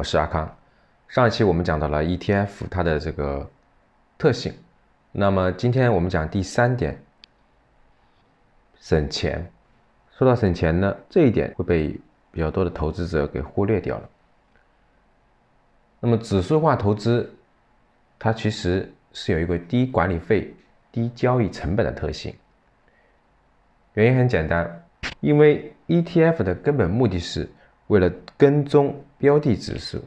我是阿康。上一期我们讲到了 ETF 它的这个特性，那么今天我们讲第三点，省钱。说到省钱呢，这一点会被比较多的投资者给忽略掉了。那么指数化投资，它其实是有一个低管理费、低交易成本的特性。原因很简单，因为 ETF 的根本目的是。为了跟踪标的指数，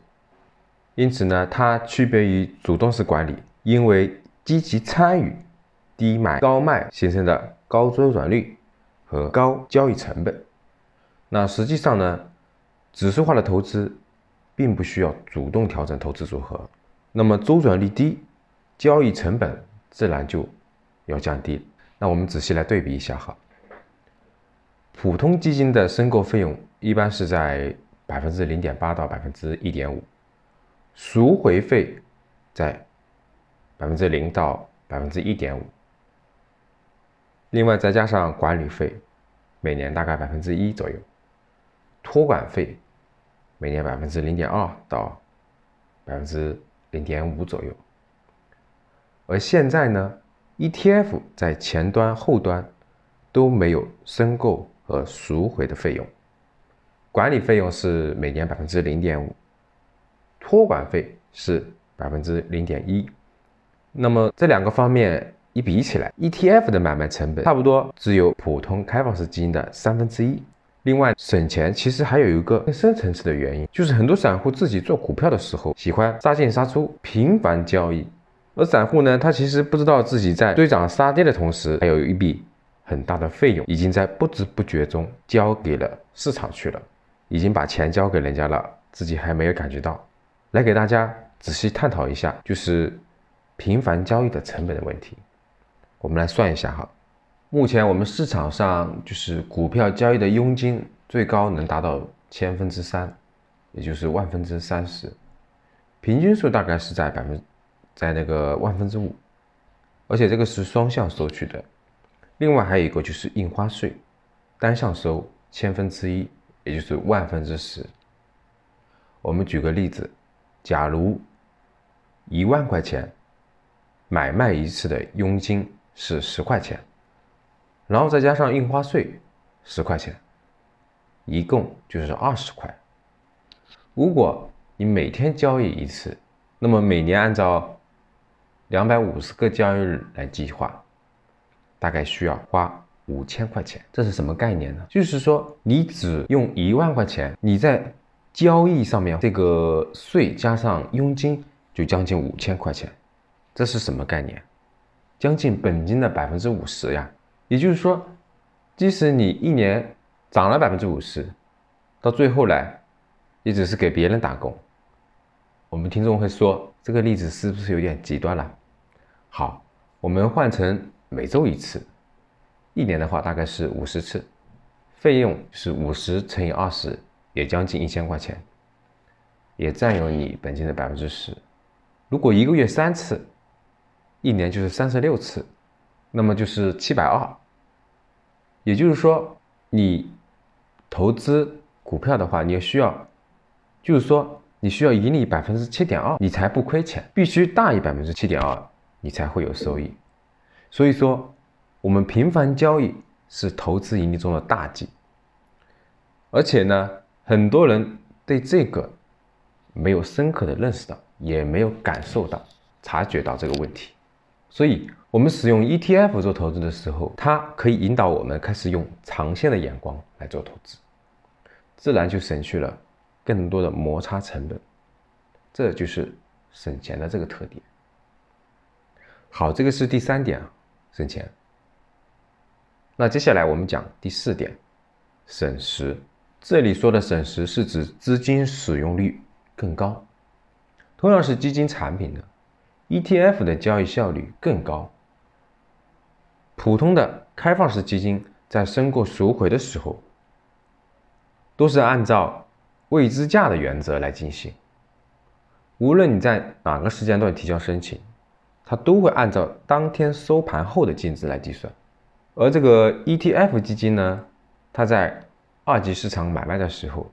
因此呢，它区别于主动式管理，因为积极参与、低买高卖形成的高周转率和高交易成本。那实际上呢，指数化的投资并不需要主动调整投资组合，那么周转率低，交易成本自然就要降低。那我们仔细来对比一下哈。普通基金的申购费用一般是在百分之零点八到百分之一点五，赎回费在百分之零到百分之一点五，另外再加上管理费，每年大概百分之一左右，托管费每年百分之零点二到百分之零点五左右，而现在呢，ETF 在前端后端都没有申购。和赎回的费用，管理费用是每年百分之零点五，托管费是百分之零点一。那么这两个方面一比起来，ETF 的买卖成本差不多只有普通开放式基金的三分之一。另外，省钱其实还有一个更深层次的原因，就是很多散户自己做股票的时候喜欢杀进杀出，频繁交易，而散户呢，他其实不知道自己在追涨杀跌的同时，还有一笔。很大的费用已经在不知不觉中交给了市场去了，已经把钱交给人家了，自己还没有感觉到。来给大家仔细探讨一下，就是频繁交易的成本的问题。我们来算一下哈，目前我们市场上就是股票交易的佣金最高能达到千分之三，也就是万分之三十，平均数大概是在百分，在那个万分之五，而且这个是双向收取的。另外还有一个就是印花税，单向收千分之一，也就是万分之十。我们举个例子，假如一万块钱买卖一次的佣金是十块钱，然后再加上印花税十块钱，一共就是二十块。如果你每天交易一次，那么每年按照两百五十个交易日来计划。大概需要花五千块钱，这是什么概念呢？就是说，你只用一万块钱，你在交易上面这个税加上佣金就将近五千块钱，这是什么概念？将近本金的百分之五十呀。也就是说，即使你一年涨了百分之五十，到最后来，也只是给别人打工。我们听众会说，这个例子是不是有点极端了？好，我们换成。每周一次，一年的话大概是五十次，费用是五十乘以二十，也将近一千块钱，也占有你本金的百分之十。如果一个月三次，一年就是三十六次，那么就是七百二。也就是说，你投资股票的话，你需要，就是说你需要盈利百分之七点二，你才不亏钱，必须大于百分之七点二，你才会有收益。所以说，我们频繁交易是投资盈利中的大忌。而且呢，很多人对这个没有深刻的认识到，也没有感受到、察觉到这个问题。所以，我们使用 ETF 做投资的时候，它可以引导我们开始用长线的眼光来做投资，自然就省去了更多的摩擦成本。这就是省钱的这个特点。好，这个是第三点啊。省钱。那接下来我们讲第四点，省时。这里说的省时是指资金使用率更高。同样是基金产品的 ETF 的交易效率更高。普通的开放式基金在申购赎回的时候，都是按照未知价的原则来进行。无论你在哪个时间段提交申请。它都会按照当天收盘后的净值来计算，而这个 ETF 基金呢，它在二级市场买卖的时候，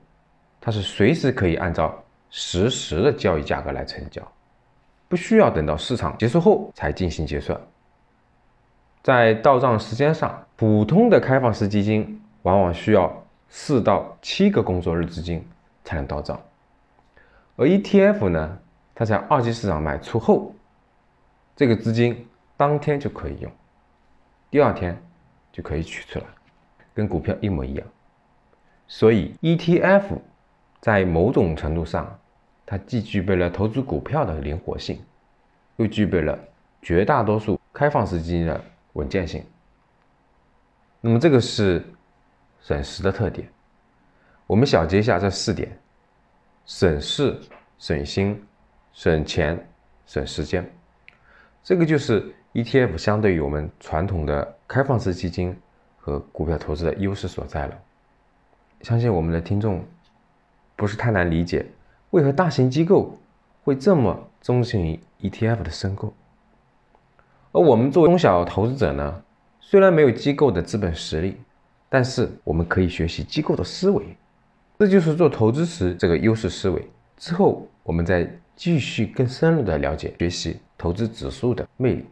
它是随时可以按照实时的交易价格来成交，不需要等到市场结束后才进行结算。在到账时间上，普通的开放式基金往往需要四到七个工作日资金才能到账，而 ETF 呢，它在二级市场买出后，这个资金当天就可以用，第二天就可以取出来，跟股票一模一样。所以 ETF 在某种程度上，它既具备了投资股票的灵活性，又具备了绝大多数开放式基金的。稳健性。那么这个是省时的特点。我们小结一下这四点：省事、省心、省钱、省时间。这个就是 ETF 相对于我们传统的开放式基金和股票投资的优势所在了。相信我们的听众不是太难理解，为何大型机构会这么钟情于 ETF 的申购。而我们作为中小投资者呢，虽然没有机构的资本实力，但是我们可以学习机构的思维，这就是做投资时这个优势思维。之后我们再继续更深入的了解学习投资指数的魅力。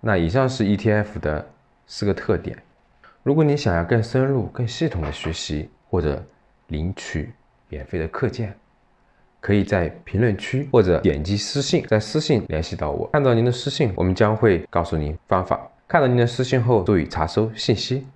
那以上是 ETF 的四个特点。如果你想要更深入、更系统的学习或者领取免费的课件。可以在评论区或者点击私信，在私信联系到我。看到您的私信，我们将会告诉您方法。看到您的私信后，注意查收信息。